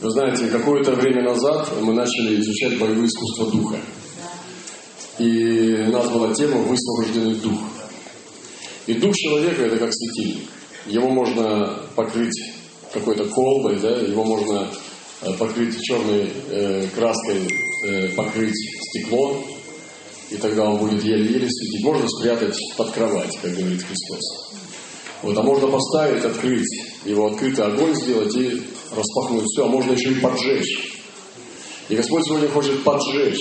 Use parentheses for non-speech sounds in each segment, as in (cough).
Вы знаете, какое-то время назад мы начали изучать боевые искусства духа. И у нас была тема «Высвобожденный дух». И дух человека – это как светильник. Его можно покрыть какой-то колбой, да, его можно э, покрыть черной э, краской, э, покрыть стекло, и тогда он будет еле-еле светить. Можно спрятать под кровать, как говорит Христос. Вот, а можно поставить, открыть, его открытый огонь сделать и распахнуть все, а можно еще и поджечь. И Господь сегодня хочет поджечь.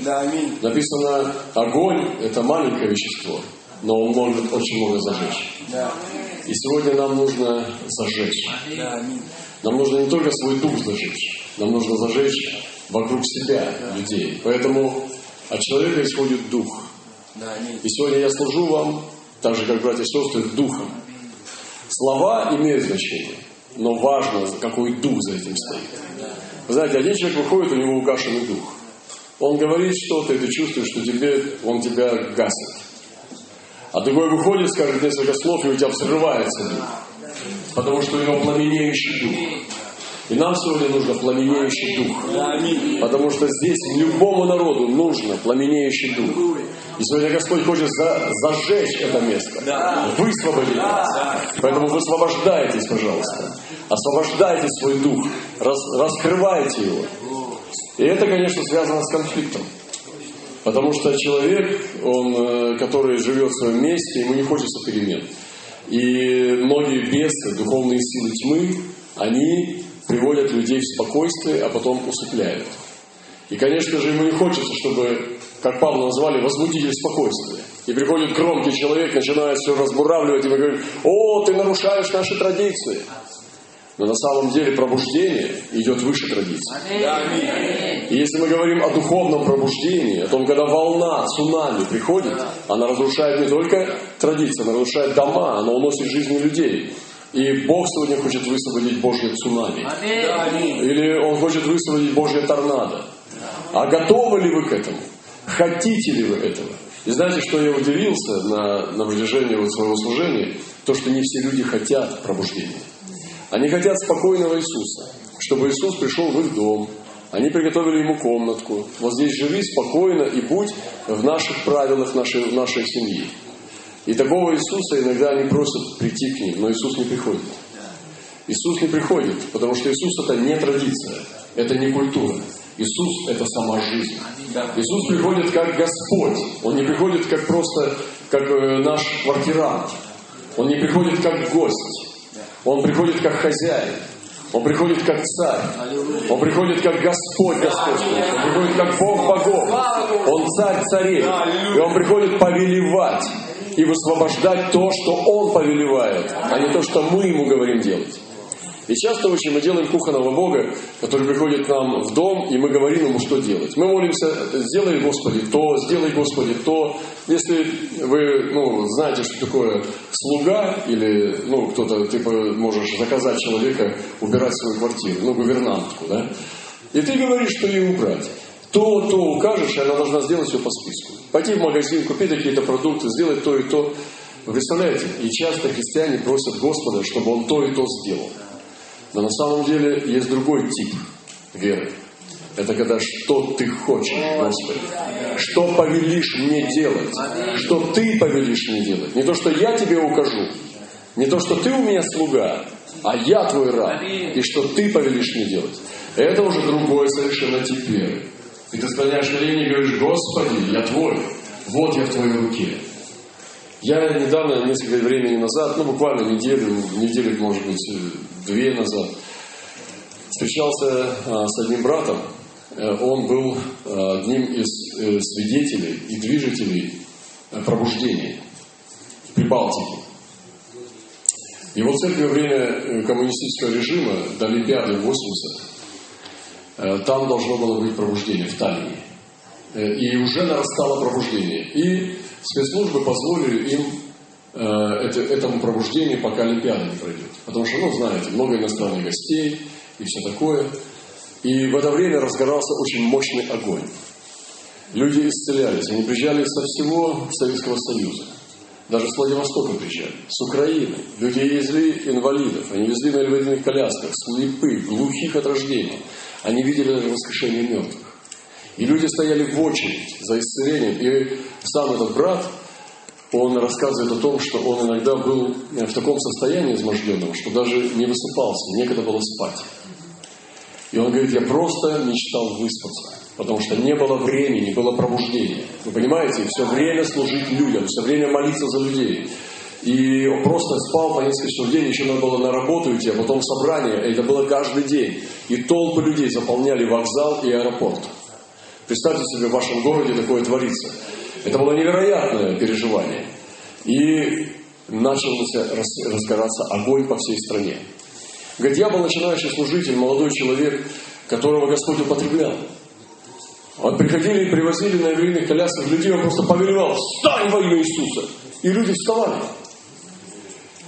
Да, аминь. Написано, огонь – это маленькое вещество, но он может очень много зажечь. Да, И сегодня нам нужно зажечь. да, аминь. Нам нужно не только свой дух зажечь, нам нужно зажечь вокруг себя людей. Поэтому от человека исходит дух. Да, аминь. И сегодня я служу вам, так же, как братья и сестры, духом. Слова имеют значение, но важно, какой дух за этим стоит. Вы знаете, один человек выходит, у него угашенный дух. Он говорит что-то, и ты чувствуешь, что тебе, он тебя гасит. А другой выходит, скажет несколько слов, и у тебя взрывается дух. Потому что у него пламенеющий дух. И нам сегодня нужно пламенеющий дух. Потому что здесь любому народу нужно пламенеющий дух. И сегодня Господь хочет за- зажечь это место. Высвободить нас. Поэтому высвобождайтесь, пожалуйста. Освобождайте свой дух. Рас- раскрывайте его. И это, конечно, связано с конфликтом. Потому что человек, он, э, который живет в своем месте, ему не хочется перемен. И многие бесы, духовные силы тьмы, они приводят людей в спокойствие, а потом усыпляют. И, конечно же, ему не хочется, чтобы, как Павла назвали, возбудитель спокойствия. И приходит громкий человек, начинает все разбуравливать, и мы говорим, о, ты нарушаешь наши традиции. Но на самом деле пробуждение идет выше традиций. И если мы говорим о духовном пробуждении, о том, когда волна, цунами приходит, она разрушает не только традиции, она разрушает дома, она уносит жизни людей. И Бог сегодня хочет высвободить Божье цунами. Аминь. Или Он хочет высвободить Божье торнадо. А готовы ли вы к этому? Хотите ли вы этого? И знаете, что я удивился на, на протяжении вот своего служения? То, что не все люди хотят пробуждения. Они хотят спокойного Иисуса, чтобы Иисус пришел в их дом. Они приготовили ему комнатку. Вот здесь живи спокойно и будь в наших правилах нашей, нашей семьи. И такого Иисуса иногда они просят прийти к ним, но Иисус не приходит. Иисус не приходит, потому что Иисус это не традиция, это не культура. Иисус это сама жизнь. Иисус приходит как Господь. Он не приходит как просто как э, наш квартирант. Он не приходит как гость. Он приходит как хозяин. Он приходит как царь. Он приходит как Господь Господь. Он приходит как Бог богов. Он царь царей. И он приходит повелевать и высвобождать то, что Он повелевает, а не то, что мы Ему говорим делать. И часто очень мы делаем кухонного Бога, который приходит к нам в дом, и мы говорим Ему, что делать. Мы молимся, сделай, Господи, то, сделай, Господи, то. Если вы ну, знаете, что такое слуга, или ну, кто-то, типа, можешь заказать человека убирать свою квартиру, ну, гувернантку, да? И ты говоришь, что ей убрать. То, то укажешь, и она должна сделать все по списку. Пойти в магазин, купить какие-то продукты, сделать то и то. Вы представляете? И часто христиане просят Господа, чтобы Он то и то сделал. Но на самом деле есть другой тип веры. Это когда что ты хочешь, Господи. Что повелишь мне делать. Что ты повелишь мне делать. Не то, что я тебе укажу. Не то, что ты у меня слуга, а я твой раб. И что ты повелишь мне делать. Это уже другой совершенно тип веры. И ты склоняешь колени и говоришь, Господи, я твой. Вот я в твоей руке. Я недавно, несколько времени назад, ну буквально неделю, неделю, может быть, две назад, встречался а, с одним братом. Э, Он был а, одним из э, свидетелей и движителей э, пробуждения в Прибалтике. Его церковь во время коммунистического режима до Олимпиады 80 э, там должно было быть пробуждение в Таллине. Э, И уже нарастало пробуждение. И спецслужбы позволили им э, это- этому пробуждению, пока Олимпиада не пройдет. Потому что, ну, знаете, много иностранных гостей и все такое. И в это время разгорался очень мощный огонь. Люди исцелялись, они приезжали со всего Советского Союза. даже с Владивостока приезжали, с Украины. Люди везли инвалидов, они везли на инвалидных колясках, слепых, глухих от рождения. Они видели даже воскрешение мертвых. И люди стояли в очередь за исцелением. И сам этот брат, он рассказывает о том, что он иногда был в таком состоянии изможденном, что даже не высыпался, некогда было спать. И он говорит, я просто мечтал выспаться, потому что не было времени, было пробуждение. Вы понимаете, все время служить людям, все время молиться за людей. И он просто спал по несколько часов в день, еще надо было на работу идти, а потом собрание, это было каждый день. И толпы людей заполняли вокзал и аэропорт. Представьте себе, в вашем городе такое творится. Это было невероятное переживание. И начался разгораться огонь по всей стране. Говорит, я был начинающий служитель, молодой человек, которого Господь употреблял. Вот приходили и привозили на еврейных колясках людей, он просто повелевал, встань во имя Иисуса. И люди вставали.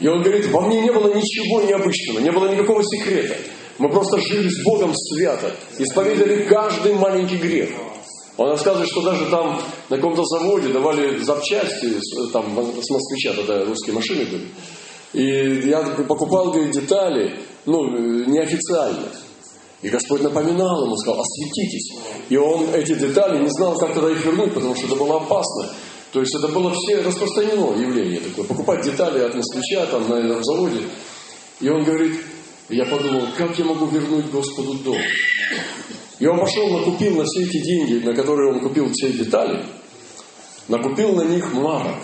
И он говорит, во мне не было ничего необычного, не было никакого секрета. Мы просто жили с Богом свято, исповедовали каждый маленький грех. Он рассказывает, что даже там на каком-то заводе давали запчасти, там с москвича тогда русские машины были. И я покупал, говорит, детали, ну, неофициально. И Господь напоминал ему, сказал, осветитесь. И он эти детали не знал, как тогда их вернуть, потому что это было опасно. То есть это было все распространено явление такое. Покупать детали от москвича там на этом заводе. И он говорит, я подумал, как я могу вернуть Господу дом? И он пошел, накупил на все эти деньги, на которые он купил все детали, накупил на них марок.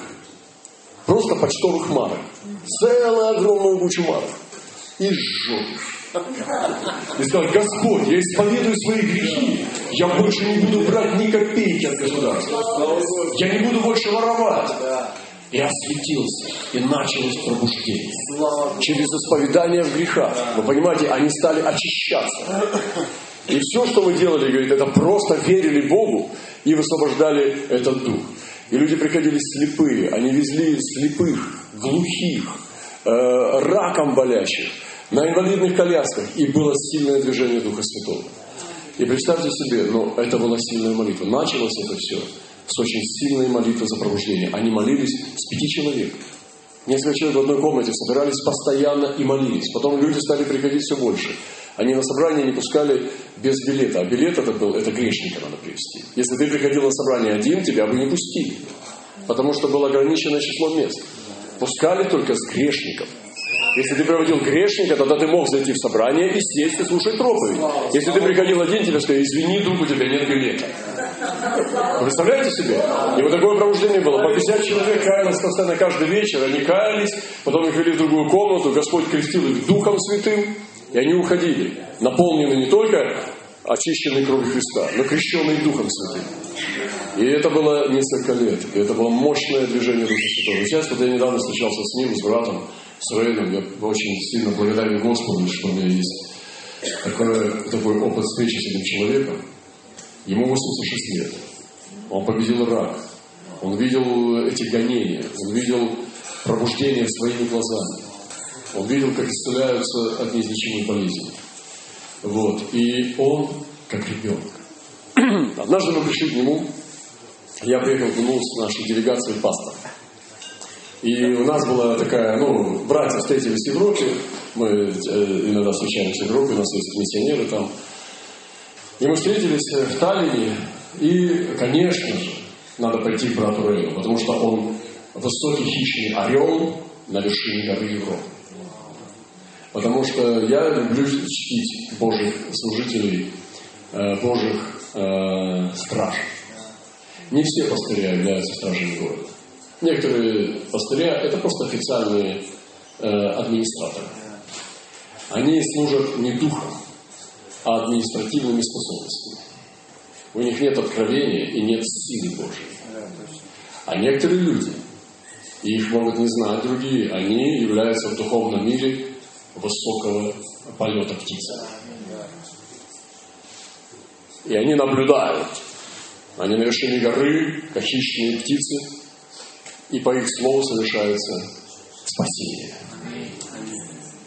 Просто почтовых марок. Целую огромную кучу марок. И сжег и сказал, Господь, я исповедую свои грехи. Я больше не буду брать ни копейки от государства. Я не буду больше воровать. И осветился, и началось пробуждение. Через исповедание в грехах. Вы понимаете, они стали очищаться. И все, что мы делали, говорит, это просто верили Богу и высвобождали этот дух. И люди приходили слепые, они везли слепых, глухих, э, раком болящих на инвалидных колясках, и было сильное движение Духа Святого. И представьте себе, ну, это была сильная молитва. Началось это все с очень сильной молитвы за пробуждение. Они молились с пяти человек. Несколько человек в одной комнате собирались постоянно и молились. Потом люди стали приходить все больше. Они на собрание не пускали без билета. А билет этот был, это грешника надо привести. Если ты приходил на собрание один, тебя бы не пустили. Потому что было ограниченное число мест. Пускали только с грешников. Если ты проводил грешника, тогда ты мог зайти в собрание и сесть и слушать проповедь. Если ты приходил один, тебе сказали, извини, друг, у тебя нет. Вы представляете себе? И вот такое пробуждение было. По 50 человек каялось постоянно каждый вечер. Они каялись, потом их вели в другую комнату. Господь крестил их Духом Святым. И они уходили, наполнены не только очищенной кровью Христа, но крещенные Духом Святым. И это было несколько лет. И это было мощное движение Духа Святого. И сейчас, вот я недавно встречался с ним, с братом, с Рейном, я очень сильно благодарен Господу, что у меня есть такой, такой опыт встречи с этим человеком. Ему 86 лет. Он победил рак. Он видел эти гонения. Он видел пробуждение своими глазами. Он видел, как исцеляются от неизлечимых болезней. Вот. И он как ребенок. (clears throat) Однажды мы пришли к нему. Я приехал к с нашей делегацией пастора. И у нас была такая, ну, братья встретились в Европе. Мы э, иногда встречаемся в Европе, у нас есть миссионеры там. И мы встретились в Таллине. И, конечно же, надо пойти к брату Рейну, потому что он высокий хищный орел на вершине горы Европы. Потому что я люблю чтить Божьих служителей, э, Божьих э, страж. Не все пастыря являются стражами города. Некоторые пастыря – это просто официальные э, администраторы. Они служат не духом, а административными способностями. У них нет откровения и нет силы Божьей. А некоторые люди, их могут не знать другие, они являются в духовном мире высокого полета птицы. И они наблюдают. Они на вершине горы, как хищные птицы, и по их слову совершается спасение.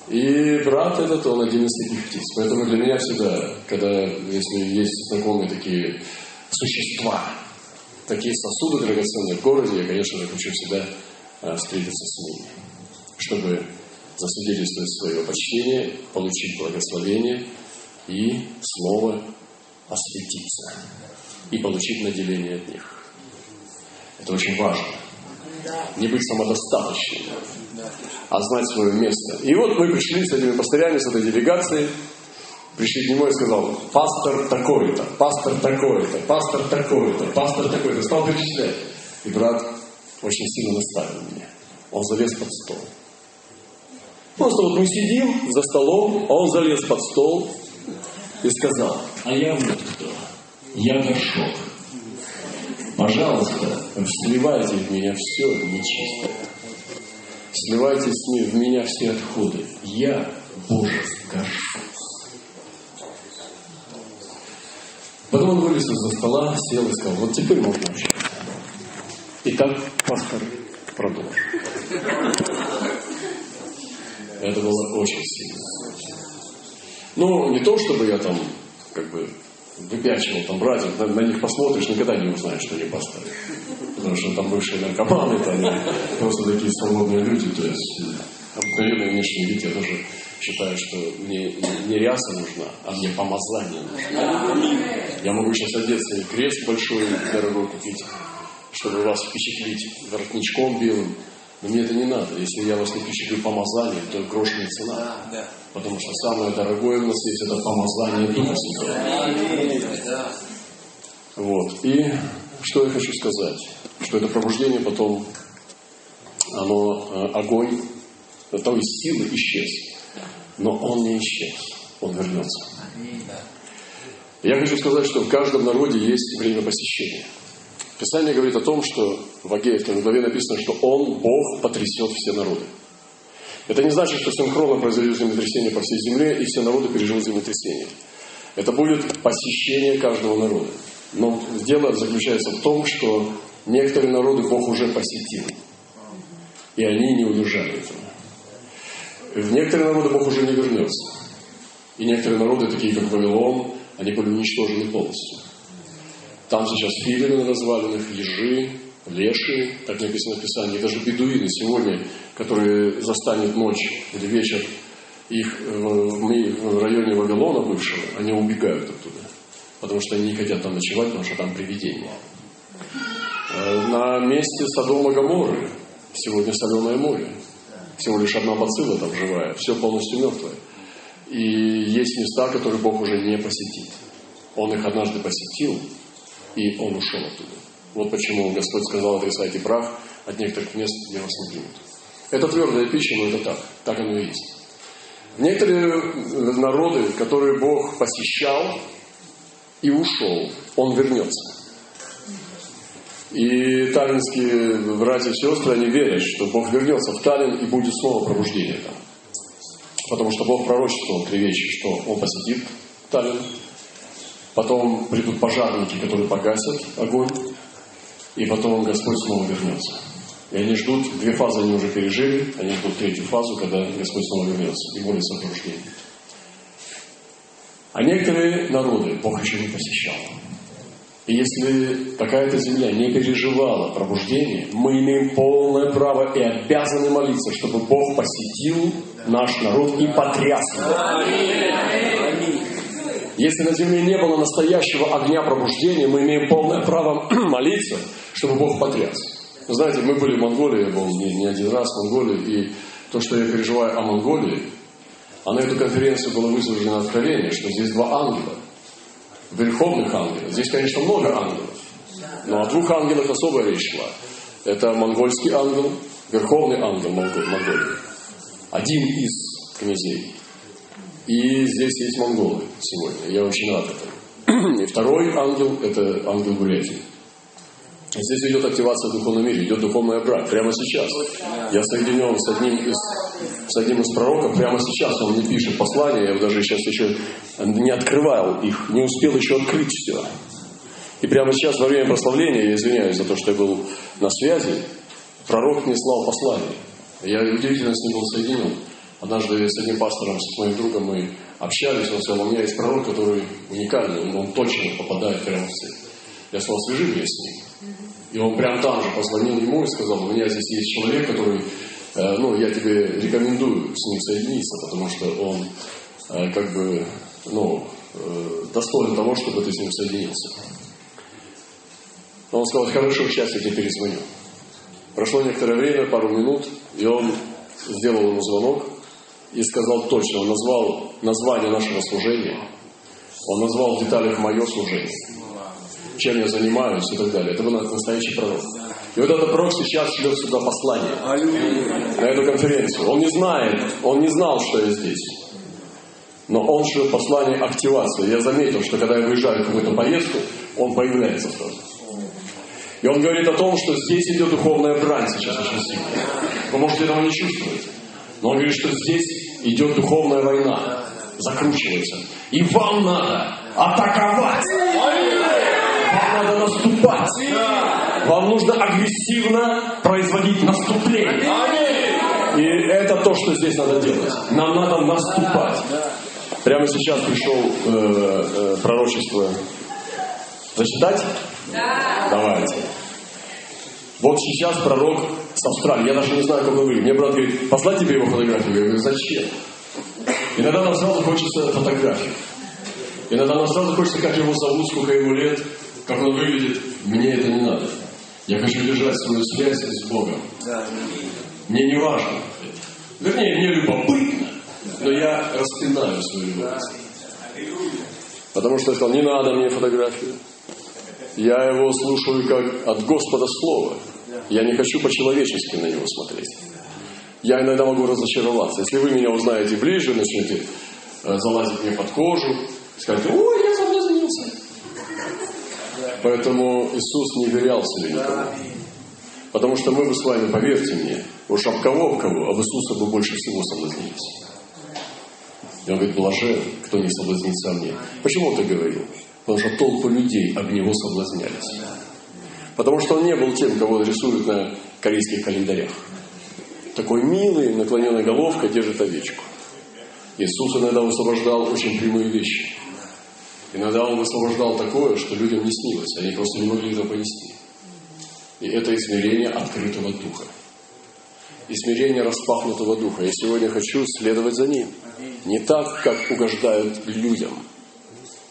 И брат этот, он один из таких птиц. Поэтому для меня всегда, когда, если есть знакомые такие существа, такие сосуды драгоценные в городе, я, конечно же, хочу всегда э, встретиться с ними, чтобы засвидетельствовать свое почтение, получить благословение и слово осветиться и получить наделение от них. Это очень важно. Не быть самодостаточным, а знать свое место. И вот мы пришли с этими пастырями, с этой делегацией, пришли к нему и сказал, пастор такой-то, пастор такой-то, пастор такой-то, пастор такой-то. Стал перечислять. И брат очень сильно наставил меня. Он залез под стол. Просто вот мы сидим за столом, а он залез под стол и сказал, а я вот кто? Я горшок. Пожалуйста, сливайте в меня все нечистое. Сливайте в меня все отходы. Я Божий горшок. Потом он вылез из-за стола, сел и сказал, вот теперь можно общаться. И так пастор продолжил. Это было очень сильно. Ну, не то, чтобы я там, как бы, выпячивал там братьев, на, на них посмотришь, никогда не узнаешь, что они пасторы. Потому что там бывшие наркоманы, там, просто такие свободные люди, то есть обыкновенный внешний вид, я тоже считаю, что мне не ряса нужна, а мне помазание нужно. Я могу сейчас одеться и крест большой, дорогой купить, чтобы вас впечатлить воротничком белым, но мне это не надо. Если я вас не впечатлю помазанием, то грош не цена. Потому что самое дорогое у нас есть это помазание Духа Святого. Вот. И что я хочу сказать? Что это пробуждение потом, оно, э, огонь, то есть силы исчез. Но он не исчез. Он вернется. Я хочу сказать, что в каждом народе есть время посещения. Писание говорит о том, что в Агее, в главе написано, что Он, Бог, потрясет все народы. Это не значит, что синхронно произойдет землетрясение по всей земле, и все народы переживут землетрясение. Это будет посещение каждого народа. Но дело заключается в том, что некоторые народы Бог уже посетил. И они не удержали этого. В некоторые народы Бог уже не вернется. И некоторые народы, такие как Вавилон, они были уничтожены полностью. Там сейчас филины на развалинах, ежи, леши, так написано в Писании, даже бедуины сегодня, которые застанет ночь или вечер, их э, в районе Вавилона бывшего, они убегают оттуда, потому что они не хотят там ночевать, потому что там привидения. Э, на месте Содома Гаморы сегодня соленое море. Всего лишь одна бацилла там живая, все полностью мертвое. И есть места, которые Бог уже не посетит. Он их однажды посетил, и он ушел оттуда. Вот почему Господь сказал, отрицайте прах, от некоторых мест я вас не примут. Это твердая пища, но это так. Так оно и есть. Некоторые народы, которые Бог посещал и ушел, Он вернется. И таллинские братья и сестры, они верят, что Бог вернется в Таллин и будет снова пробуждение там. Потому что Бог пророчествовал три вещи, что Он посетит Таллин, потом придут пожарники, которые погасят огонь, и потом Господь снова вернется. И они ждут, две фазы они уже пережили, они ждут третью фазу, когда Господь снова вернется и молятся о пробуждении. А некоторые народы Бог еще не посещал. И если какая-то земля не переживала пробуждение, мы имеем полное право и обязаны молиться, чтобы Бог посетил наш народ и потряс его. Если на земле не было настоящего огня пробуждения, мы имеем полное право (clears throat) молиться, чтобы Бог потряс. Вы знаете, мы были в Монголии, я был не, не один раз в Монголии, и то, что я переживаю о Монголии, а на эту конференцию было высвобождено откровение, что здесь два ангела, верховных ангелов. Здесь, конечно, много ангелов, но о двух ангелах особая речь шла. Это монгольский ангел, верховный ангел Монголии, один из князей. И здесь есть монголы сегодня. Я очень рад этому. (clears throat) И второй ангел – это ангел Бурятии. Здесь идет активация в духовном мире, идет духовный брак. Прямо сейчас. Я соединен с одним из, с одним из пророков. Прямо сейчас он мне пишет послание. Я даже сейчас еще не открывал их, не успел еще открыть все. И прямо сейчас, во время прославления, я извиняюсь за то, что я был на связи, пророк мне слал послание. Я удивительно с ним был соединен. Однажды с одним пастором, с моим другом мы общались, он сказал, у меня есть пророк, который уникальный, он, он точно попадает прямо в цель. Я сказал, свяжи меня с ним. И он прям там же позвонил ему и сказал, у меня здесь есть человек, который, э, ну, я тебе рекомендую с ним соединиться, потому что он э, как бы, ну, э, достоин того, чтобы ты с ним соединился. Но он сказал, хорошо, сейчас я тебе перезвоню. Прошло некоторое время, пару минут, и он сделал ему звонок и сказал точно, он назвал название нашего служения, он назвал в деталях мое служение, чем я занимаюсь и так далее. Это был настоящий пророк. И вот этот пророк сейчас шлет сюда послание на эту конференцию. Он не знает, он не знал, что я здесь. Но он шлет послание активации. Я заметил, что когда я выезжаю в какую-то поездку, он появляется сразу. И он говорит о том, что здесь идет духовная брань сейчас очень сильная. Вы можете этого не чувствовать. Но он говорит, что здесь идет духовная война. Закручивается. И вам надо атаковать. Вам надо наступать. Вам нужно агрессивно производить наступление. И это то, что здесь надо делать. Нам надо наступать. Прямо сейчас пришел э, э, пророчество. Зачитать? Да. Давайте. Вот сейчас пророк с Австралии. Я даже не знаю, как он выглядит. Мне брат говорит, послать тебе его фотографию. Я говорю, зачем? Иногда нам сразу хочется фотографию. Иногда нам сразу хочется, как его зовут, сколько ему лет, как он выглядит. Мне это не надо. Я хочу держать свою связь с Богом. Мне не важно. Вернее, мне любопытно, но я распинаю свою любовь. Потому что я сказал, не надо мне фотографию. Я его слушаю как от Господа Слова. Я не хочу по-человечески на него смотреть. Я иногда могу разочароваться. Если вы меня узнаете ближе, начнете э, залазить мне под кожу, скажете, ой, я соблазнился. Поэтому Иисус не верял себе никому. Потому что мы бы с вами, поверьте мне, уж об кого, об кого, об Иисуса бы больше всего соблазнились. И он говорит, блажен, кто не соблазнится о мне. Почему он так говорил? Потому что толпы людей об него соблазнялись. Потому что он не был тем, кого рисуют на корейских календарях. Такой милый, наклоненной головкой держит овечку. Иисус иногда высвобождал очень прямые вещи. Иногда он высвобождал такое, что людям не снилось. Они просто не могли это понести. И это измерение открытого духа. Измерение распахнутого духа. Я сегодня хочу следовать за ним. Не так, как угождают людям.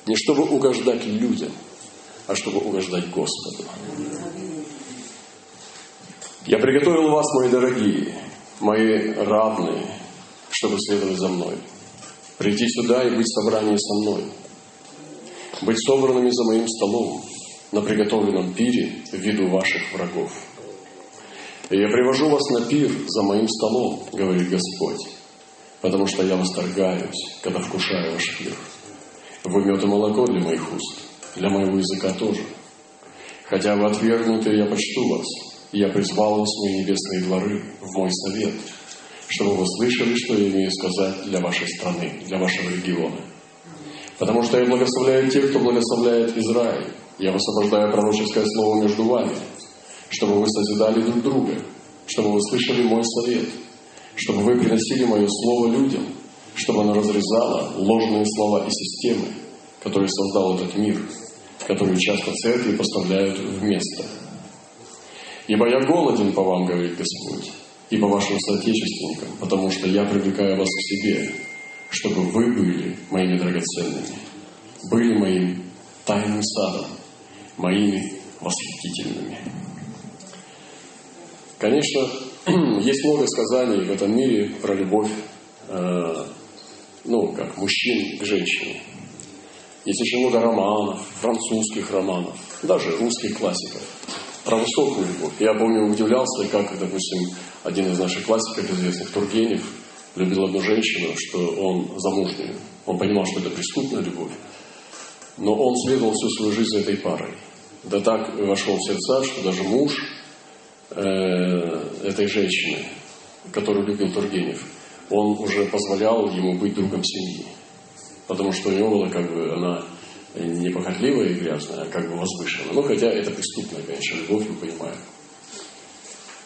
Не чтобы угождать людям, а чтобы угождать Господу. Я приготовил вас, мои дорогие, мои равные, чтобы следовать за мной. Прийти сюда и быть в собрании со мной. Быть собранными за моим столом на приготовленном пире в виду ваших врагов. И я привожу вас на пир за моим столом, говорит Господь, потому что я восторгаюсь, когда вкушаю ваш пир. Вы мед и молоко для моих уст, для моего языка тоже. Хотя вы отвергнуты, я почту вас, я призвал вас в мои небесные дворы, в мой совет, чтобы вы слышали, что я имею сказать для вашей страны, для вашего региона. Потому что я благословляю тех, кто благословляет Израиль. Я высвобождаю пророческое слово между вами, чтобы вы созидали друг друга, чтобы вы слышали мой совет, чтобы вы приносили мое слово людям, чтобы оно разрезало ложные слова и системы, которые создал этот мир, которые часто церкви поставляют вместо. Ибо я голоден по вам, говорит Господь, и по вашим соотечественникам, потому что я привлекаю вас к себе, чтобы вы были моими драгоценными, были моим тайным садом, моими восхитительными. Конечно, (clears throat) есть много сказаний в этом мире про любовь, э, ну, как мужчин к женщине. Есть очень много романов, французских романов, даже русских классиков про высокую любовь. Я помню, удивлялся, как, допустим, один из наших классиков известных, Тургенев, любил одну женщину, что он замужний. Он понимал, что это преступная любовь. Но он следовал всю свою жизнь этой парой. Да так вошел в сердца, что даже муж э, этой женщины, которую любил Тургенев, он уже позволял ему быть другом семьи. Потому что у него была как бы она не похотливая и грязная, а как бы возвышенная. Ну, хотя это преступная, конечно, любовь, мы понимаем.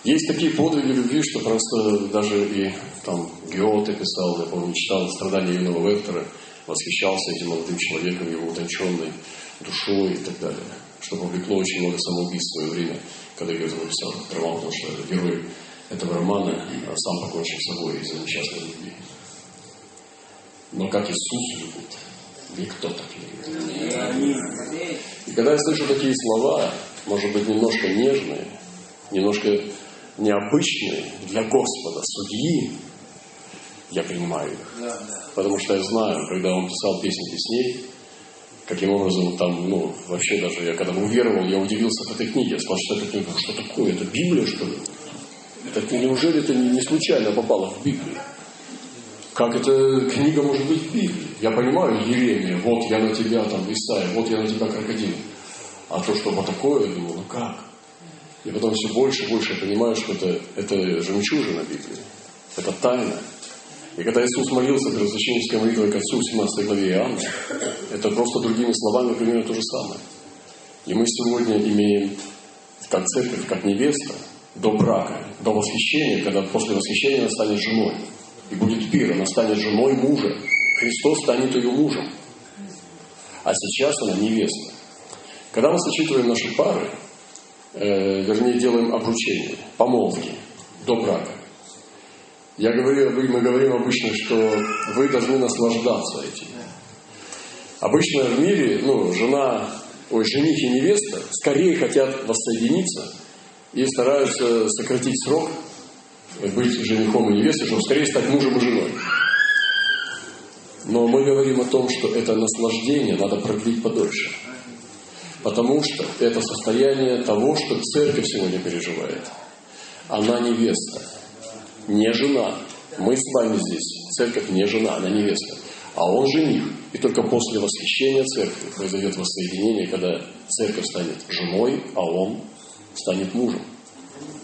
Есть такие подвиги любви, что просто даже и там Геоте писал, я помню, читал «Страдания юного Вектора», восхищался этим молодым человеком, его утонченной душой и так далее. что повлекло очень много самоубийств в свое время, когда это написал роман, потому что герой этого романа сам покончил с собой из-за несчастной любви. Но как Иисус любит, никто так не любит. И когда я слышу такие слова, может быть, немножко нежные, немножко необычные для Господа, судьи, я принимаю их. Потому что я знаю, когда он писал песни песней, каким образом там, ну, вообще даже я когда уверовал, я удивился в этой книге. Я сказал, что это книга, что такое, это Библия, что ли? Это, неужели это не случайно попало в Библию? Как эта книга может быть в Библии? Я понимаю Еремия, вот я на тебя там, Исаия, вот я на тебя крокодил. А то, что вот такое, я думаю, ну как? И потом все больше и больше я понимаю, что это, это жемчужина Библии. Это тайна. И когда Иисус молился перед священнической молитвой к Отцу в 17 главе Иоанна, это просто другими словами примерно то же самое. И мы сегодня имеем как церковь, как невеста, до брака, до восхищения, когда после восхищения она станет женой. И будет пир, она станет женой мужа. Христос станет ее мужем. А сейчас она невеста. Когда мы сочетываем наши пары, э, вернее, делаем обручение, помолвки до брака, я говорю, мы говорим обычно, что вы должны наслаждаться этим. Обычно в мире, ну, жена, ой, жених и невеста скорее хотят воссоединиться и стараются сократить срок быть женихом и невестой, чтобы скорее стать мужем и женой. Но мы говорим о том, что это наслаждение надо продлить подольше. Потому что это состояние того, что церковь сегодня переживает. Она невеста, не жена. Мы с вами здесь. Церковь не жена, она невеста. А он жених. И только после восхищения церкви произойдет воссоединение, когда церковь станет женой, а он станет мужем.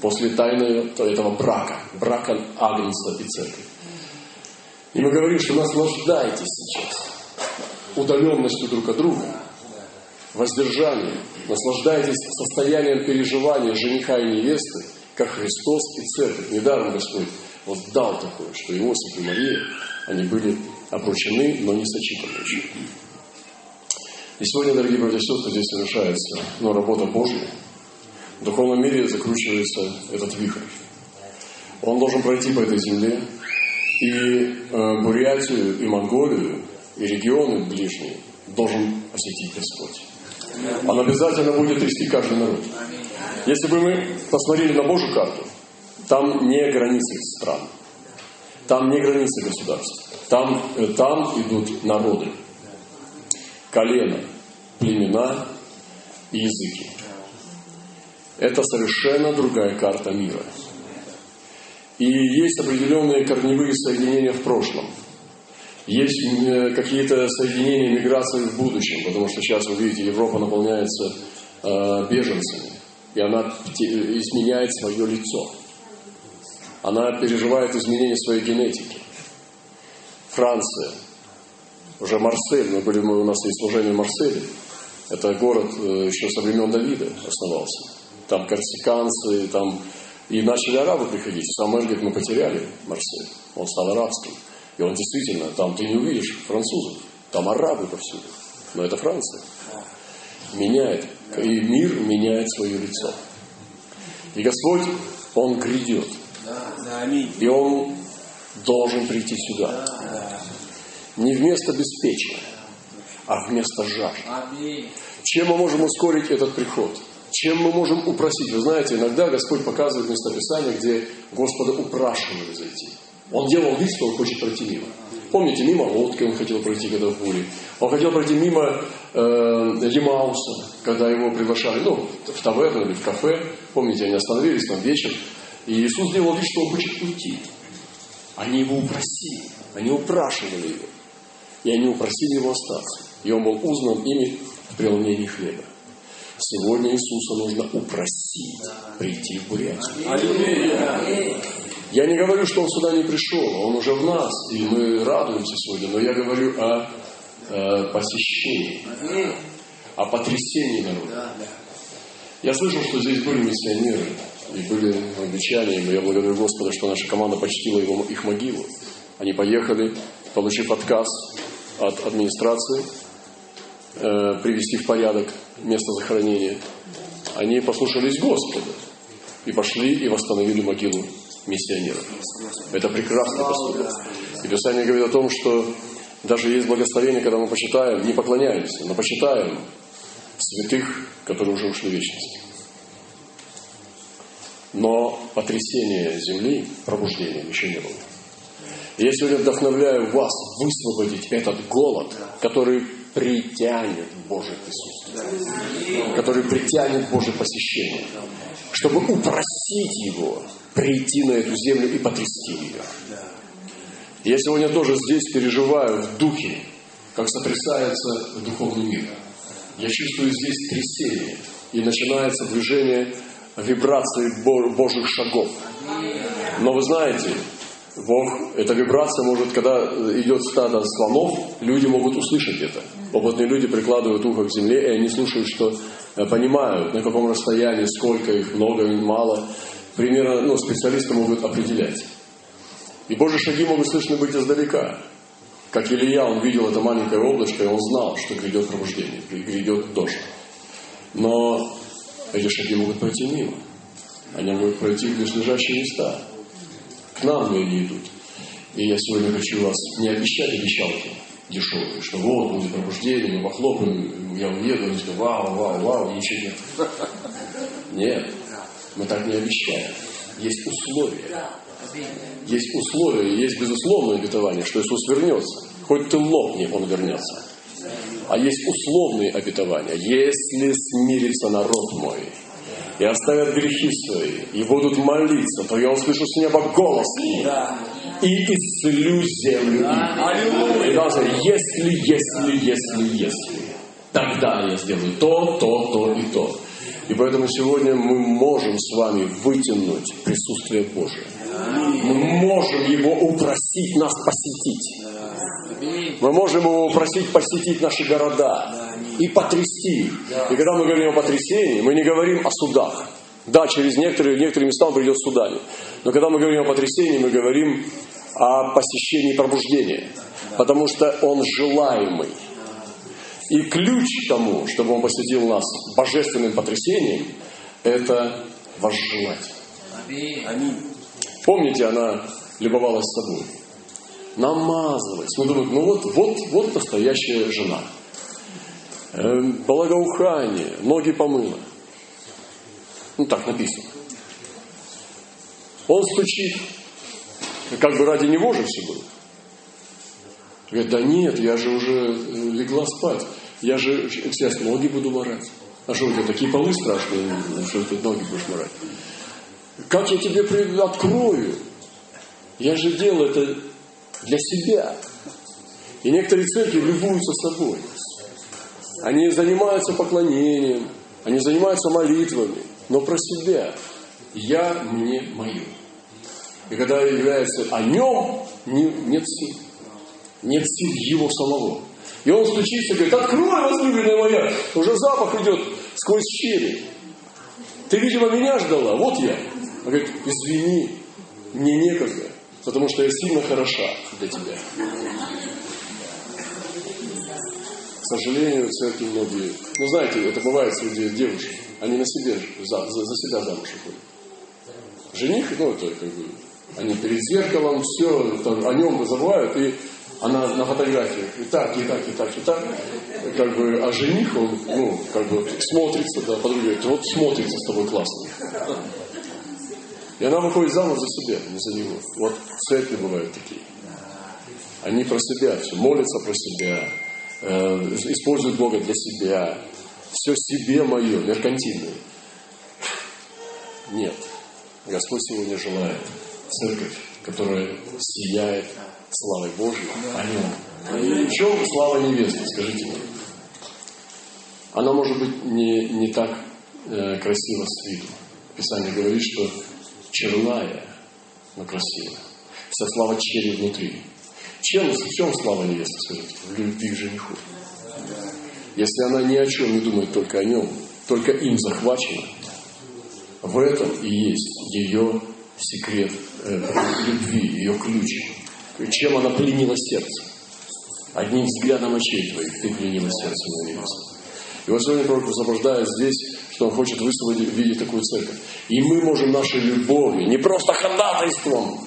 После тайны этого брака, брака Агнца и церкви. И мы говорим, что наслаждайтесь сейчас удаленностью друг от друга, воздержанием, наслаждайтесь состоянием переживания жениха и невесты, как Христос и Церковь. Недаром Господь вот дал такое, что Иосиф и Мария, они были обручены, но не сочетаны еще. И сегодня, дорогие братья и сестры, здесь совершается ну, работа Божья. В духовном мире закручивается этот вихрь. Он должен пройти по этой земле. И э, Бурятию, и Монголию, и регионы ближние должен посетить Господь. Он обязательно будет трясти каждый народ. Если бы мы посмотрели на Божью карту, там не границы стран, там не границы государств, там, э, там идут народы, колено, племена и языки. Это совершенно другая карта мира. И есть определенные корневые соединения в прошлом. Есть э, какие-то соединения миграции в будущем, потому что сейчас, вы видите, Европа наполняется э, беженцами, и она изменяет свое лицо. Она переживает изменения своей генетики. Франция, уже Марсель, мы были, мы, у нас есть служение в Марселе. Это город э, еще со времен Давида основался. Там корсиканцы, там и начали арабы приходить. Самуэль говорит, мы потеряли Марсель. Он стал арабским. И он действительно, там ты не увидишь французов. Там арабы повсюду. Но это Франция. Меняет. И мир меняет свое лицо. И Господь, Он грядет. И Он должен прийти сюда. Не вместо беспечия, а вместо жажды. Чем мы можем ускорить этот приход? Чем мы можем упросить? Вы знаете, иногда Господь показывает местописание, где Господа упрашивали зайти. Он делал вид, что он хочет пройти мимо. Помните, мимо лодки он хотел пройти, когда в буре. Он хотел пройти мимо э, Емауса, когда его приглашали, ну, в таверну или в кафе. Помните, они остановились там вечер. И Иисус сделал вид, что он хочет уйти. Они его упросили, они упрашивали его. И они упросили его остаться. И он был узнан ими в преломлении хлеба. Сегодня Иисуса нужно упросить прийти в Бурятию. Я не говорю, что Он сюда не пришел, Он уже в нас, и мы радуемся сегодня, но я говорю о, о посещении, о потрясении народа. Я слышал, что здесь были миссионеры, и были англичане, и я благодарю Господа, что наша команда почтила его, их могилу. Они поехали, получив отказ от администрации, э, привести в порядок место захоронения. Они послушались Господа и пошли и восстановили могилу миссионеров. Это прекрасный поступок. И Писание говорит о том, что даже есть благословение, когда мы почитаем, не поклоняемся, но почитаем святых, которые уже ушли в вечность. Но потрясение земли пробуждением еще не было. Я сегодня вдохновляю вас высвободить этот голод, который притянет Божье присутствие, который притянет Божье посещение, чтобы упросить Его прийти на эту землю и потрясти ее. Я сегодня тоже здесь переживаю в духе, как сотрясается духовный мир. Я чувствую здесь трясение, и начинается движение вибрации Божьих шагов. Но вы знаете, Бог, эта вибрация может, когда идет стадо слонов, люди могут услышать это. Опытные люди прикладывают ухо к земле, и они слушают, что э, понимают, на каком расстоянии, сколько их, много или мало. Примерно, ну, специалисты могут определять. И Божьи шаги могут слышны быть издалека. Как Илья, он видел это маленькое облачко, и он знал, что грядет пробуждение, грядет дождь. Но эти шаги могут пройти мимо. Они могут пройти в лежащие места. К нам они идут. И я сегодня хочу вас не обещать обещалки дешевые, что вот будет пробуждение, мы похлопаем, я уеду, они скажут, вау, вау, вау, ничего нет. Нет, мы так не обещаем. Есть условия. Есть условия, есть безусловное обетование, что Иисус вернется. Хоть ты лопни, Он вернется. А есть условные обетования. Если смирится народ мой и оставят грехи свои, и будут молиться, то я услышу с неба голос и исцелю землю их. И дальше, если, если, если, если, тогда я сделаю то, то, то и то. И поэтому сегодня мы можем с вами вытянуть присутствие Божие. Мы можем Его упросить нас посетить. Мы можем Его упросить посетить наши города и потрясти. И когда мы говорим о потрясении, мы не говорим о судах. Да, через некоторые, некоторые места он придет судами. Но когда мы говорим о потрясении, мы говорим о посещении пробуждения. Потому что он желаемый. И ключ к тому, чтобы он посетил нас божественным потрясением, это возжелать. Аминь. Помните, она любовалась собой. Намазывалась. Мы думаем, ну вот, вот, вот настоящая жена. Эм, благоухание, ноги помыла. Ну, так написано. Он стучит. Как бы ради него же все было. Говорит, да нет, я же уже э, легла спать. Я же сейчас ноги буду морать. А что у тебя такие полы страшные, что ты ноги будешь морать? Как я тебе открою? Я же делал это для себя. И некоторые церкви любуются собой. Они занимаются поклонением, они занимаются молитвами, но про себя. Я мне мою. И когда является о нем, нет сил. Нет сил его самого. И он стучится и говорит, открой, возлюбленная моя, уже запах идет сквозь щели. Ты, видимо, меня ждала, вот я. Он говорит, извини, мне некогда, потому что я сильно хороша для тебя. Сожалению, церкви многие, ну знаете, это бывает среди девушек, они на себе, за, за, за себя замуж уходят. Жених, ну это как бы, они перед зеркалом, все, там, о нем забывают, и она на фотографиях и так, и так, и так, и так, как бы, а жених, он, ну, как бы смотрится, да, подруга говорит, вот смотрится с тобой классно. И она выходит замуж за себя, не за него. Вот церкви бывают такие. Они про себя все, молятся про себя, э, используют Бога для себя. Все себе мое, меркантильное. Нет. Господь сегодня желает церковь, которая сияет славой Божьей о нем. И в чем слава невесты, скажите мне? Она может быть не, не так э, красива с виду. Писание говорит, что черная, но красивая. Вся слава черри внутри. Чем, в чем слава невесты, скажите? В любви к жениху. Если она ни о чем не думает только о нем, только им захвачена, в этом и есть ее секрет э, любви, ее ключ. Чем она пленила сердце. Одним взглядом очей твоих ты пленила сердце невеста. И вот сегодня пророк освобождает здесь, что он хочет высвободить в виде такую церковь. И мы можем нашей любовью, не просто ходатайством,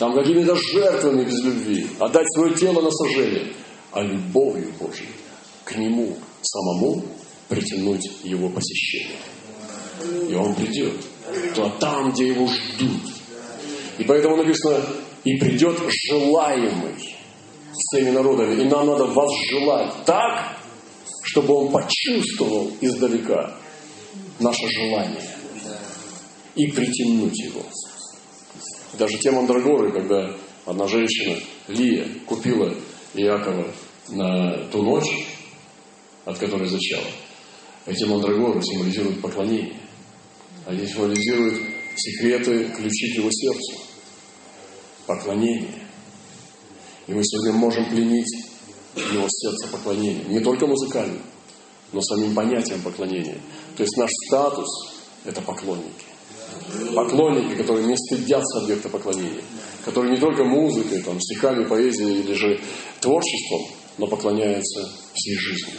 там какими-то жертвами без любви, отдать свое тело на сожжение, а любовью Божьей к Нему самому притянуть Его посещение. И Он придет. То там, где Его ждут. И поэтому написано, и придет желаемый всеми народами. И нам надо вас желать так, чтобы он почувствовал издалека наше желание и притянуть его. Даже те мандрагоры, когда одна женщина, Лия, купила Иакова на ту ночь, от которой зачала, эти мандрагоры символизируют поклонение. Они символизируют секреты, ключи к его сердцу. Поклонение. И мы сегодня можем пленить его сердце поклонением. Не только музыкальным, но самим понятием поклонения. То есть наш статус – это поклонники. Поклонники, которые не стыдятся объекта поклонения. Которые не только музыкой, там, стихами, поэзией или же творчеством, но поклоняются всей жизнью.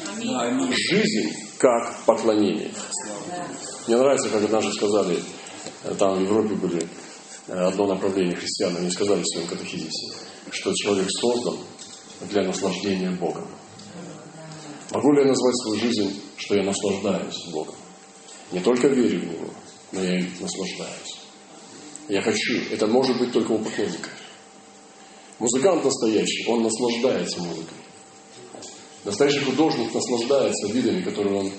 Жизнь как поклонение. Мне нравится, как однажды сказали, там в Европе были э, одно направление христиан, они сказали в своем катехизисе, что человек создан для наслаждения Богом. Могу ли я назвать свою жизнь, что я наслаждаюсь Богом? Не только верю в Него, но я им наслаждаюсь. Я хочу. Это может быть только у поклонника. Музыкант настоящий, он наслаждается музыкой. Настоящий художник наслаждается видами, которые он,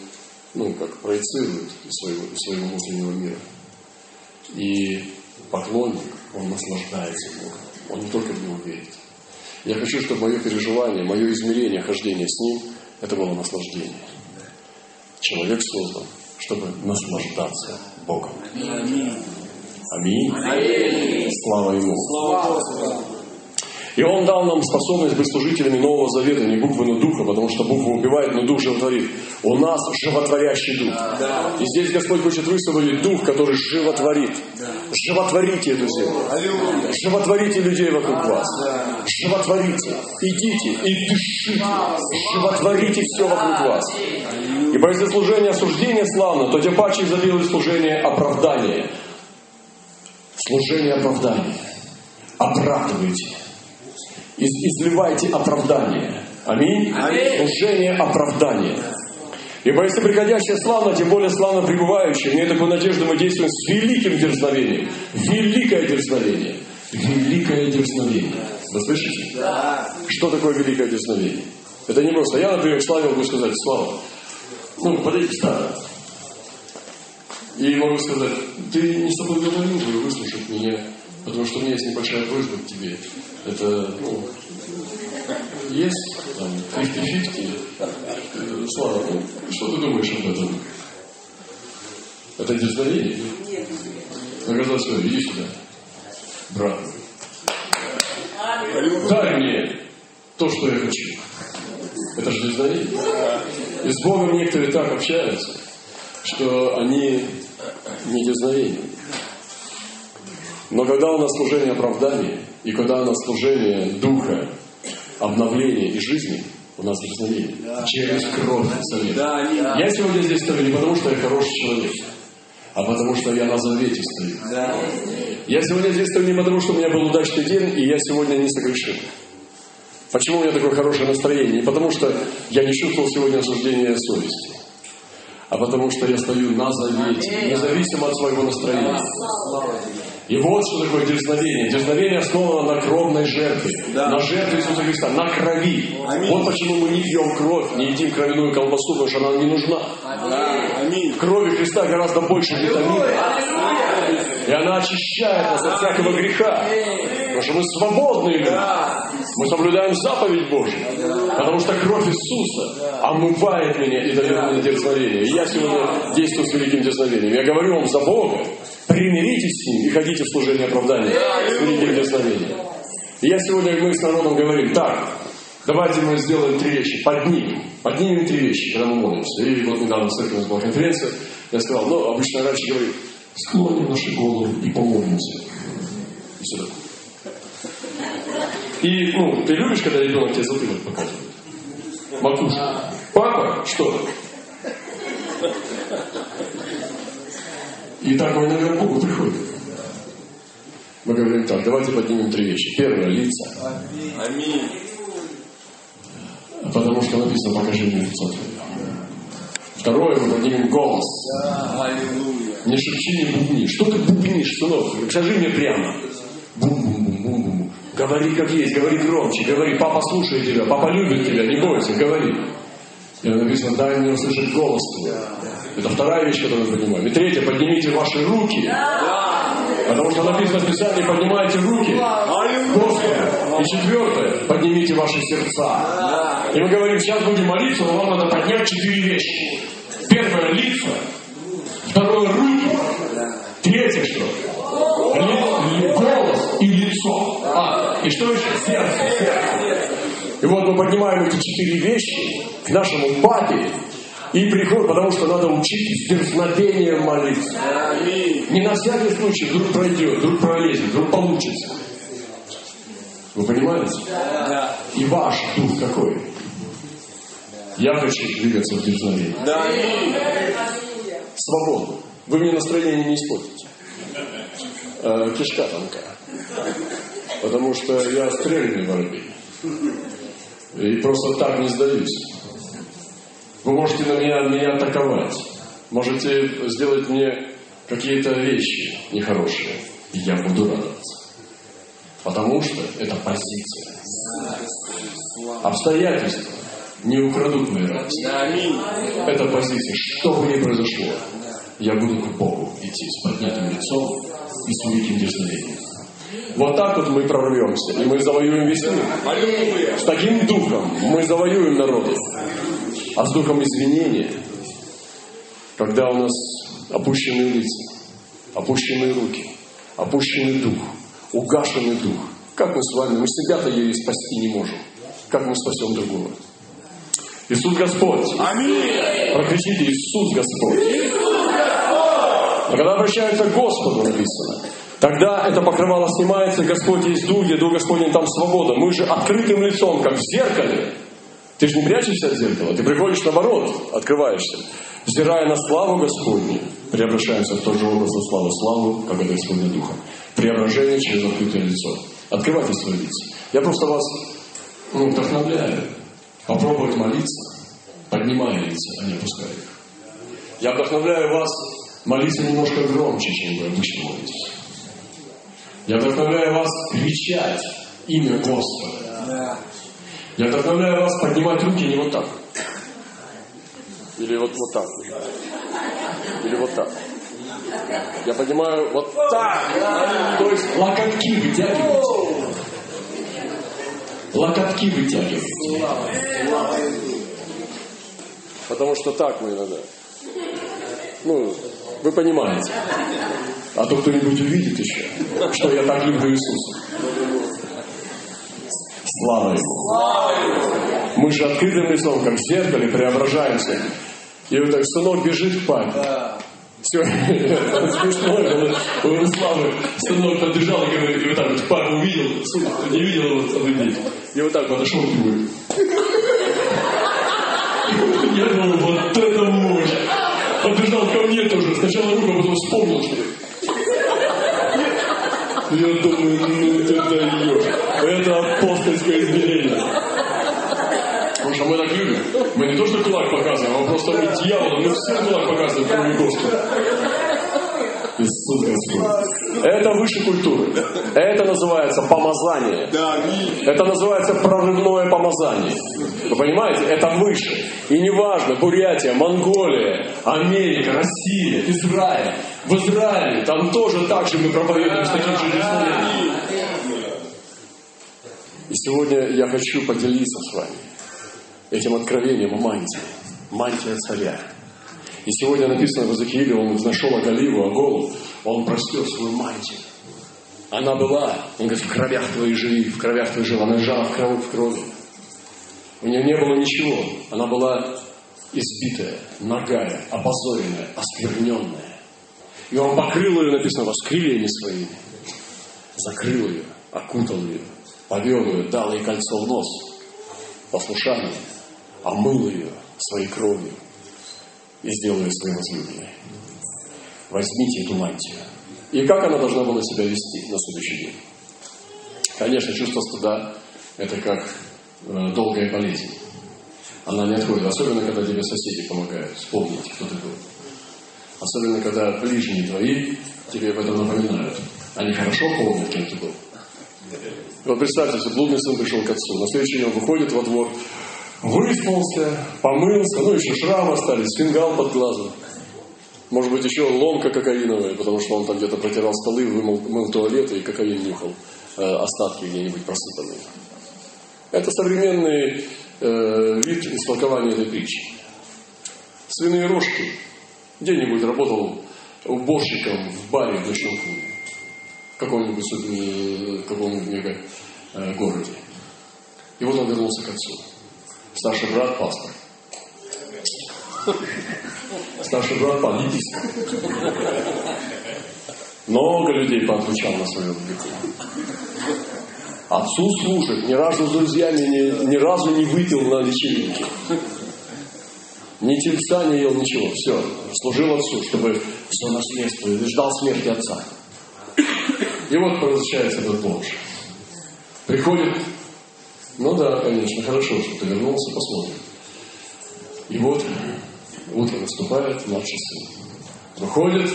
ну, как проецирует из своего, из своего внутреннего мира. И поклонник, он наслаждается Богом. Он не только в него верит. Я хочу, чтобы мое переживание, мое измерение хождения с Ним, это было наслаждение. Человек создан, чтобы наслаждаться Богом. Аминь. Аминь. Слава Ему. Слава Господу. И Он дал нам способность быть служителями Нового Завета, не буквы, но духа, потому что буква убивает, но дух животворит. У нас животворящий дух. Да. И здесь Господь хочет высвободить дух, который животворит. Животворите эту землю. Аллилуйя. Животворите людей вокруг вас. Животворите. Идите и дышите. Животворите все вокруг вас. Ибо если служение осуждения славно, то тем паче изобилует служение оправдания. Служение оправдания. Оправдывайте. Из- изливайте оправдание. Аминь. Аминь. Служение оправдания. Ибо если приходящее славно, тем более славно пребывающее, имея такую надежду, мы действуем с великим дерзновением. Великое дерзновение. Великое дерзновение. Вы слышите? Да. Что такое великое дерзновение? Это не просто. Я, например, Славе могу сказать, Слава, ну, подойди сюда. И могу сказать, ты не соблаговолил бы выслушать меня, потому что у меня есть небольшая просьба к тебе. Это, ну, есть там 50-50. Э, Слава, ну, что ты думаешь об этом? Это дерзновение? Ну, когда все, иди сюда. Брат, дай мне то, что я хочу. Это же дерзновение. И с Богом некоторые так общаются, что они не дерзновение. Но когда у нас служение оправдания, и когда у нас служение духа, обновления и жизни, у нас дерзновение. Через кровь совета. Да, аминь. Я сегодня здесь стою не потому, что я хороший человек, а потому что я на завете стою. Да. Я сегодня здесь стою не потому, что у меня был удачный день, и я сегодня не согрешил. Почему у меня такое хорошее настроение? Не потому, что я не чувствовал сегодня осуждения совести, а потому что я стою на завете, независимо от своего настроения. И вот что такое дерзновение. Дерзновение основано на кровной жертве. Да. На жертве Иисуса Христа, на крови. Аминь. Вот почему мы не пьем кровь, не едим кровяную колбасу, потому что она не нужна. Аминь. В крови Христа гораздо больше витаминов. И она очищает нас от всякого греха. Потому что мы свободные люди. Мы соблюдаем заповедь Божью. Потому что кровь Иисуса омывает меня и дает мне дерзновение. И я сегодня действую с великим дерзновением. Я говорю вам за Бога. Примиритесь с Ним и ходите в служение оправдания с великим дерзновением. И я сегодня, мы с народом говорим, так, давайте мы сделаем три вещи. Поднимем. Поднимем три вещи, когда мы молимся. И вот недавно в церкви у нас была конференция. Я сказал, ну, обычно раньше говорю, склоним наши головы и помолимся. И все такое. И, ну, ты любишь, когда ребенок тебе затылок показывает? Макушку. Папа, что? И такое, наверное, Богу приходит. Мы говорим так, давайте поднимем три вещи. Первое, лица. Аминь. Потому что написано, покажи мне лицо твое. Второе, мы поднимем голос. Аллилуйя. Не шепчи, не бубни. Что ты бубнишь, сынок? Скажи мне прямо. Говори как есть, говори громче, говори. Папа слушает тебя, папа любит тебя, не бойся, говори. И написано, дай мне услышать голос твой. Это вторая вещь, которую мы поднимаем. И третье, поднимите ваши руки. Потому что написано в Писании, поднимайте руки. И четвертое, поднимите ваши сердца. И мы говорим, сейчас будем молиться, но вам надо поднять четыре вещи. Первое, лица. Второе, руки. Третье, что? Голос и лицо. А, и что еще? Сердце, сердце. И вот мы поднимаем эти четыре вещи к нашему папе и приходим, потому что надо учить с дерзновением молиться. Не на всякий случай вдруг пройдет, вдруг пролезет, вдруг получится. Вы понимаете? Да. И ваш дух какой? Я хочу двигаться в дерзновении. Да. Свободу. Вы мне настроение не испортите. Э, кишка тонкая. Потому что я стрельный воробей. И просто так не сдаюсь. Вы можете на меня, меня атаковать. Можете сделать мне какие-то вещи нехорошие. И я буду радоваться. Потому что это позиция. Обстоятельства не украдут моей радости. Это позиция. Что бы ни произошло, я буду к Богу идти с поднятым лицом и с великим дерзновением. Вот так вот мы прорвемся, и мы завоюем весь мир. С таким духом мы завоюем народы. А с духом извинения, когда у нас опущенные лица, опущенные руки, опущенный дух, угашенный дух, как мы с вами, мы себя-то еле спасти не можем. Как мы спасем другого? Иисус Господь. Аминь. Прокричите Иисус Господь. А когда обращаются к Господу, написано, тогда это покрывало снимается, Господь есть Дух, и Дух Господень там свобода. Мы же открытым лицом, как в зеркале. Ты же не прячешься от зеркала, ты приходишь наоборот, открываешься. Взирая на славу Господню, преображаемся в тот же образ и славу, славу, как это Господня Духа. Преображение через открытое лицо. Открывайте свои лица. Я просто вас ну, вдохновляю попробовать молиться, поднимая лица, а не опуская их. Я вдохновляю вас молиться немножко громче, чем вы обычно молитесь. Я вдохновляю вас кричать имя Господа. Да. Я вдохновляю вас поднимать руки не вот так. Или вот, вот так. Или вот так. Я поднимаю вот так. То есть локотки вытягивайте. Локотки вытягивайте. Потому что так мы иногда. Ну, вы понимаете. А то кто-нибудь увидит еще, что я так люблю Иисуса. Слава Ему. Мы же открытым как в зеркале, преображаемся. И вот так сынок бежит к папе. Все, смешно было. У сынок подбежал и говорит, и вот так вот папа увидел, сын не видел его целый день. И вот так подошел к нему. Я думаю, вот это мощь. Подбежал ко мне тоже. Сначала руку, а потом вспомнил, что ли. Я думаю, ну ты даешь. Это апостольское измерение. Потому что мы так любим. Мы не то, что кулак показываем, а просто мы дьяволу, мы все кулак показываем, кроме Господа. Иисус Господь. Это выше культуры. Это называется помазание. Это называется прорывное помазание. Вы понимаете? Это выше. И неважно, Бурятия, Монголия, Америка, Россия, Израиль. В Израиле там тоже так же мы проповедуем с таким же дерзновением. И сегодня я хочу поделиться с вами этим откровением о мантии. Мантия царя. И сегодня написано в Иезекииле, он нашел Агаливу, Аголу, он простер свою мантию. Она была, он говорит, в кровях твоих живи, в кровях твоих жила, она лежала в крови, в крови. У нее не было ничего, она была избитая, ногая, опозоренная, оскверненная. И он покрыл ее, написано, воскрыльями своими, закрыл ее, окутал ее, повел ее, дал ей кольцо в нос, послушание, омыл ее своей кровью и сделал ее своей возлюбленной. Возьмите эту мантию. И как она должна была себя вести на следующий день? Конечно, чувство стыда – это как э, долгая болезнь. Она не отходит, особенно когда тебе соседи помогают вспомнить, кто ты был. Особенно, когда ближние твои тебе об этом напоминают. Они хорошо помнят, кем ты был. Вот представьте, если блудный сын пришел к отцу, на следующий день он выходит во двор, выспался, помылся, ну еще шрамы остались, фингал под глазом. Может быть, еще ломка кокаиновая, потому что он там где-то протирал столы, вымыл мыл туалеты и кокаин нюхал. Э, остатки где-нибудь просыпанные. Это современный э, вид истолкования этой притчи. Свиные рожки. Где-нибудь работал уборщиком в баре в ночном клубе. В каком-нибудь, э, каком-нибудь мега э, городе. И вот он вернулся к отцу. Старший брат пастор. Старший брат пан епископ. Много людей поотвечал на своем веку. Отцу служит, ни разу с друзьями ни, ни разу не выпил на вечеринке. Ни тельца не ел, ничего. Все. Служил отцу, чтобы все наследство. И ждал смерти отца. И вот возвращается этот бомж. Приходит, ну да, конечно, хорошо, что ты вернулся, посмотрим. И вот утро наступает, младший сын. Выходит,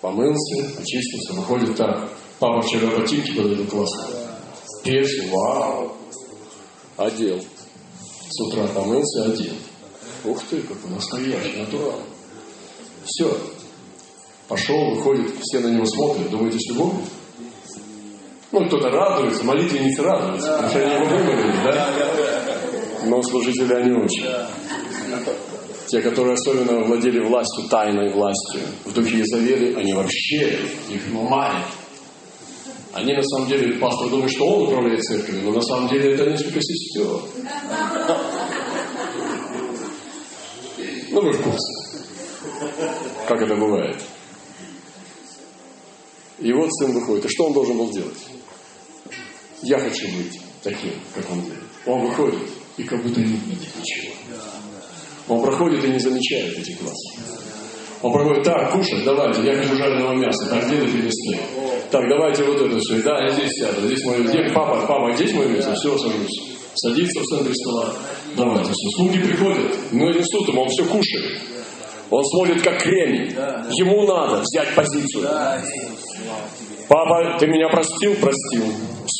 помылся, очистился, выходит так. Папа вчера ботинки подарил классно. Перси, вау. Одел. С утра помылся, одел. Ух ты, какой настоящий, натурал. Все. Пошел, выходит, все на него смотрят. Думаете, с любовью? Ну, кто-то радуется, молитвенницы радуются, потому что они его вымолили, да? Но служители они очень. Те, которые особенно владели властью, тайной властью, в духе Изавели, они вообще их мамали. Они на самом деле, пастор думает, что он управляет церковью, но на самом деле это несколько сестер. Ну, вы в курсе, как это бывает. И вот сын выходит. И что он должен был делать? Я хочу быть таким, как он делает. Он выходит и как будто не видит ничего. Он проходит и не замечает этих глаз. Он проходит, так, кушать, давайте, я хочу жареного мяса, так, где это принесли? Так, давайте вот это все, да, я здесь сяду, здесь мое, где, папа, папа, здесь мое место, все, сажусь. Садится в центре стола, давайте все. Слуги приходят, ну и несут ему, он все кушает. Он смотрит как кремень. Ему надо взять позицию. Папа, ты меня простил? Простил.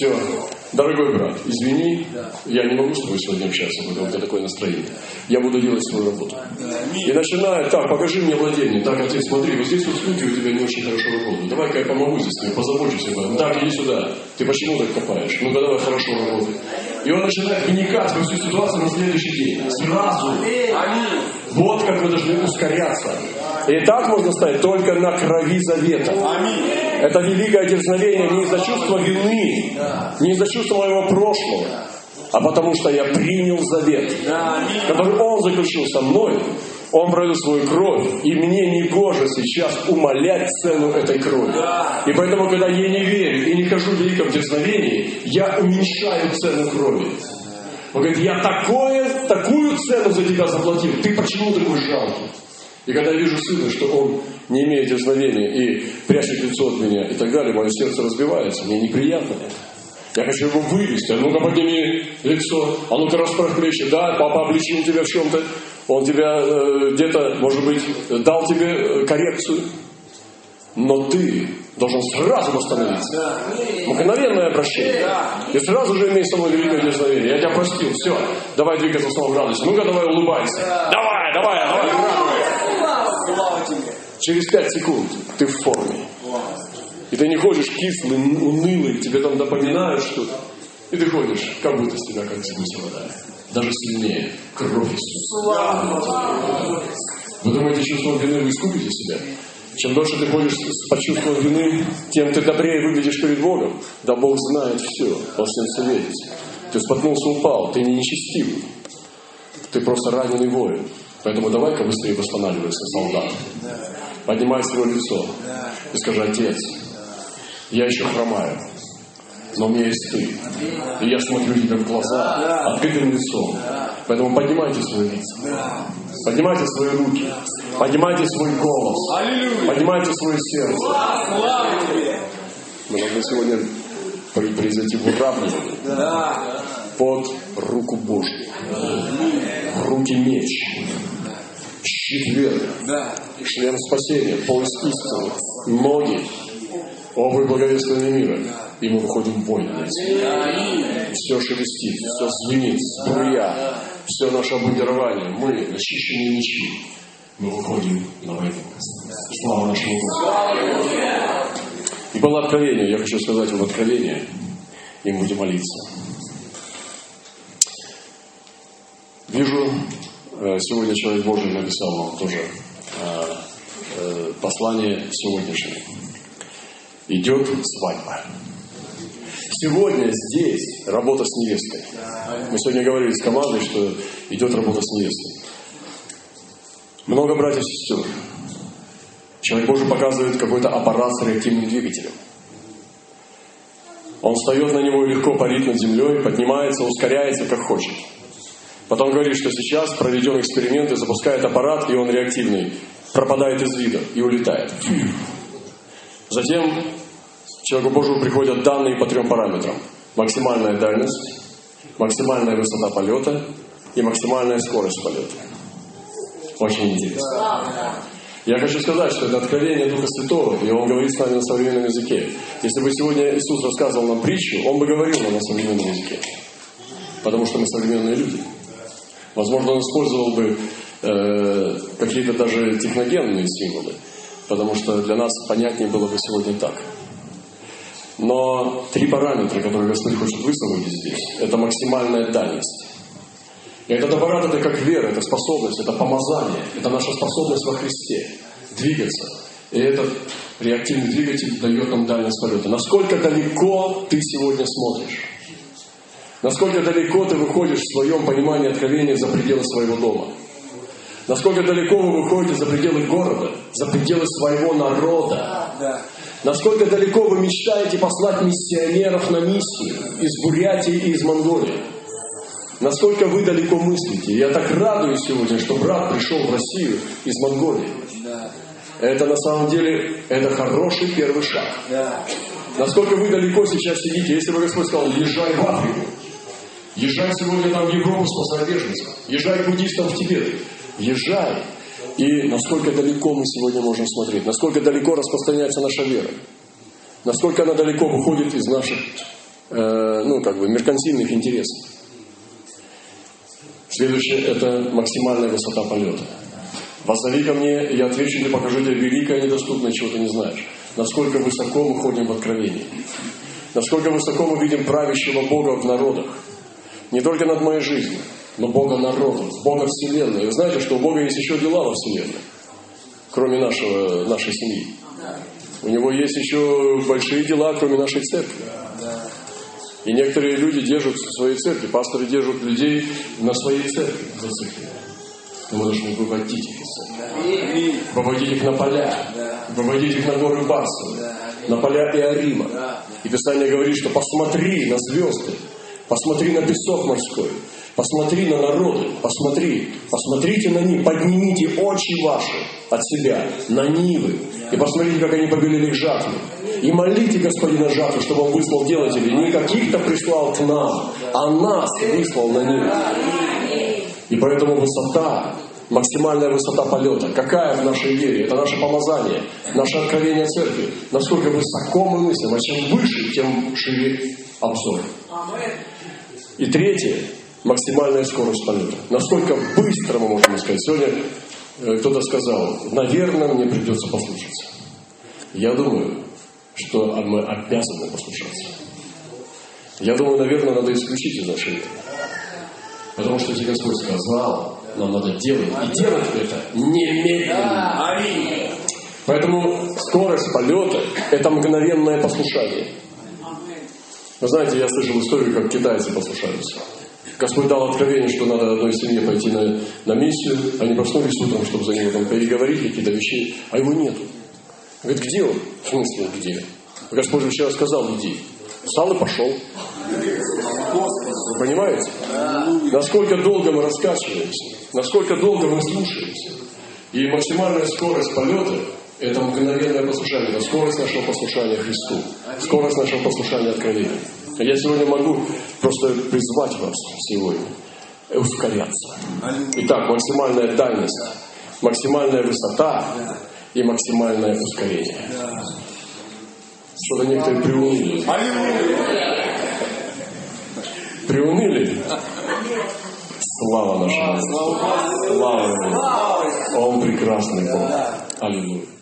Все. Дорогой брат, извини, я не могу с тобой сегодня общаться, потому что такое настроение. Я буду делать свою работу. И начинает, так, покажи мне владение. Так, отец, смотри, вот здесь вот слуги у тебя не очень хорошо работают. Давай-ка я помогу здесь тебе, позабочусь об этом. Так, иди сюда. Ты почему так копаешь? Ну-ка давай хорошо работай. И он начинает вникать во всю ситуацию на следующий день. Сразу. Вот как вы должны ускоряться. И так можно стать только на крови завета. Это великое дерзновение не из-за чувства вины, не из-за чувства моего прошлого, а потому что я принял завет, который Он заключил со мной. Он пролил свою кровь, и мне не гоже сейчас умолять цену этой крови. И поэтому, когда я не верю и не хожу в великом дерзновении, я уменьшаю цену крови. Он говорит, я такое, такую цену за тебя заплатил, ты почему такой жалкий? И когда я вижу сына, что он не имеет дерзновения и прячет лицо от меня и так далее, мое сердце разбивается, мне неприятно это. Я хочу его вывести. А ну-ка подними лицо. А ну-ка расправь плечи. Да, папа обличил тебя в чем-то. Он тебя э, где-то, может быть, дал тебе э, коррекцию. Но ты должен сразу восстановиться. Мгновенное обращение. И сразу же имей со мной великое дерзновение. Я тебя простил. Все. Давай двигаться в самом градусе. Ну-ка давай улыбайся. Давай, давай, давай. Через пять секунд ты в форме. И ты не ходишь кислый, унылый, тебе там напоминают что-то. И ты ходишь, как будто с тебя как гуся вода. Даже сильнее. Кровь Иисуса. Вы думаете, чувством вины вы искупите себя? Чем дольше ты ходишь с почувством вины, тем ты добрее выглядишь перед Богом. Да Бог знает все, во всем совете. Ты споткнулся, упал, ты не нечестивый. Ты просто раненый воин. Поэтому давай-ка быстрее восстанавливайся, солдат. Поднимай свое лицо и скажи, Отец, я еще хромаю. но у меня есть ты. И я смотрю тебе в глаза, открытым лицом. Поэтому поднимайте свои лица. Поднимайте свои руки. Поднимайте свой голос. Поднимайте свое сердце. Мы должны сегодня произойти в уравнивании Да. под руку Божью. В руки меч. Щит веры. Да. член спасения, пояс истины, ноги, обувь благовествования мира. И мы выходим в эти. Все шелестит, все звенит, струя, все наше обмундирование. Мы, начищенные мечи, мы выходим на войну. Слава нашему Богу. И было откровение, я хочу сказать вам откровение, и будем молиться. Вижу, сегодня человек Божий написал вам тоже э, э, послание сегодняшнее. Идет свадьба. Сегодня здесь работа с невестой. Мы сегодня говорили с командой, что идет работа с невестой. Много братьев и сестер. Человек Божий показывает какой-то аппарат с реактивным двигателем. Он встает на него легко парит над землей, поднимается, ускоряется, как хочет. Потом говорит, что сейчас проведен эксперимент и запускает аппарат, и он реактивный, пропадает из вида и улетает. Затем человеку Божьему приходят данные по трем параметрам. Максимальная дальность, максимальная высота полета и максимальная скорость полета. Очень интересно. Я хочу сказать, что это откровение Духа Святого, и Он говорит с нами на современном языке. Если бы сегодня Иисус рассказывал нам притчу, Он бы говорил нам на современном языке. Потому что мы современные люди. Возможно, Он использовал бы э, какие-то даже техногенные символы, потому что для нас понятнее было бы сегодня так. Но три параметра, которые Господь хочет высвободить здесь, это максимальная дальность. И этот аппарат это как вера, это способность, это помазание, это наша способность во Христе двигаться. И этот реактивный двигатель дает нам дальность полета. Насколько далеко ты сегодня смотришь? Насколько далеко ты выходишь в своем понимании откровения за пределы своего дома? Насколько далеко вы выходите за пределы города, за пределы своего народа? Да. Насколько далеко вы мечтаете послать миссионеров на миссию из Бурятии и из Монголии? Насколько вы далеко мыслите? Я так радуюсь сегодня, что брат пришел в Россию из Монголии. Это на самом деле, это хороший первый шаг. Насколько вы далеко сейчас сидите, если бы Господь сказал, езжай в Африку, езжай сегодня там в Европу спасать беженцев, езжай буддистам в Тибет, езжай. И насколько далеко мы сегодня можем смотреть, насколько далеко распространяется наша вера, насколько она далеко выходит из наших, э, ну, как бы, меркантильных интересов. Следующее – это максимальная высота полета. Воззови ко мне, я отвечу тебе, покажу тебе великое, недоступное, чего ты не знаешь. Насколько высоко мы ходим в откровении. Насколько высоко мы видим правящего Бога в народах. Не только над моей жизнью, но Бога народов, Бога Вселенной. И вы знаете, что у Бога есть еще дела во Вселенной, кроме нашего, нашей семьи. У Него есть еще большие дела, кроме нашей церкви. И некоторые люди держат свои церкви, пасторы держат людей на своей церкви, за церковь. Но мы должны выводить их из церкви. Выводить их на поля, выводить их на горы Барсовы, на поля Иорима. И Писание говорит, что посмотри на звезды, посмотри на песок морской, посмотри на народы, посмотри, посмотрите на них, поднимите очи ваши от себя на Нивы, и посмотрите, как они побелели к жатве. И молите Господина жатвы, чтобы Он выслал делателей. Не каких-то прислал к нам, а нас выслал на них. И поэтому высота, максимальная высота полета, какая в нашей вере? Это наше помазание, наше откровение церкви. Насколько высоко мы мыслим, а чем выше, тем шире обзор. И третье, максимальная скорость полета. Насколько быстро мы можем сказать. Сегодня э, кто-то сказал, наверное, мне придется послушаться. Я думаю, что мы обязаны послушаться. Я думаю, наверное, надо исключить из нашей. Потому что если Господь сказал, нам надо делать. И делать это немедленно. Аминь. Поэтому скорость полета – это мгновенное послушание. Вы знаете, я слышал историю, как китайцы послушались. Господь дал откровение, что надо одной семье пойти на, на миссию. Они проснулись утром, чтобы за него там переговорить какие-то вещи, а его нету. Говорит, где он? В смысле, где? Господь же вчера сказал, иди. Встал и пошел. Понимаете? Насколько долго мы раскачиваемся, насколько долго мы слушаемся. И максимальная скорость полета – это мгновенное послушание, это скорость нашего послушания Христу, скорость нашего послушания откровения. Я сегодня могу просто призвать вас сегодня ускоряться. Итак, максимальная дальность, максимальная высота и максимальное ускорение. Что-то некоторые приуныли. Приуныли? Слава нашему. Слава. Он прекрасный Бог. Аллилуйя.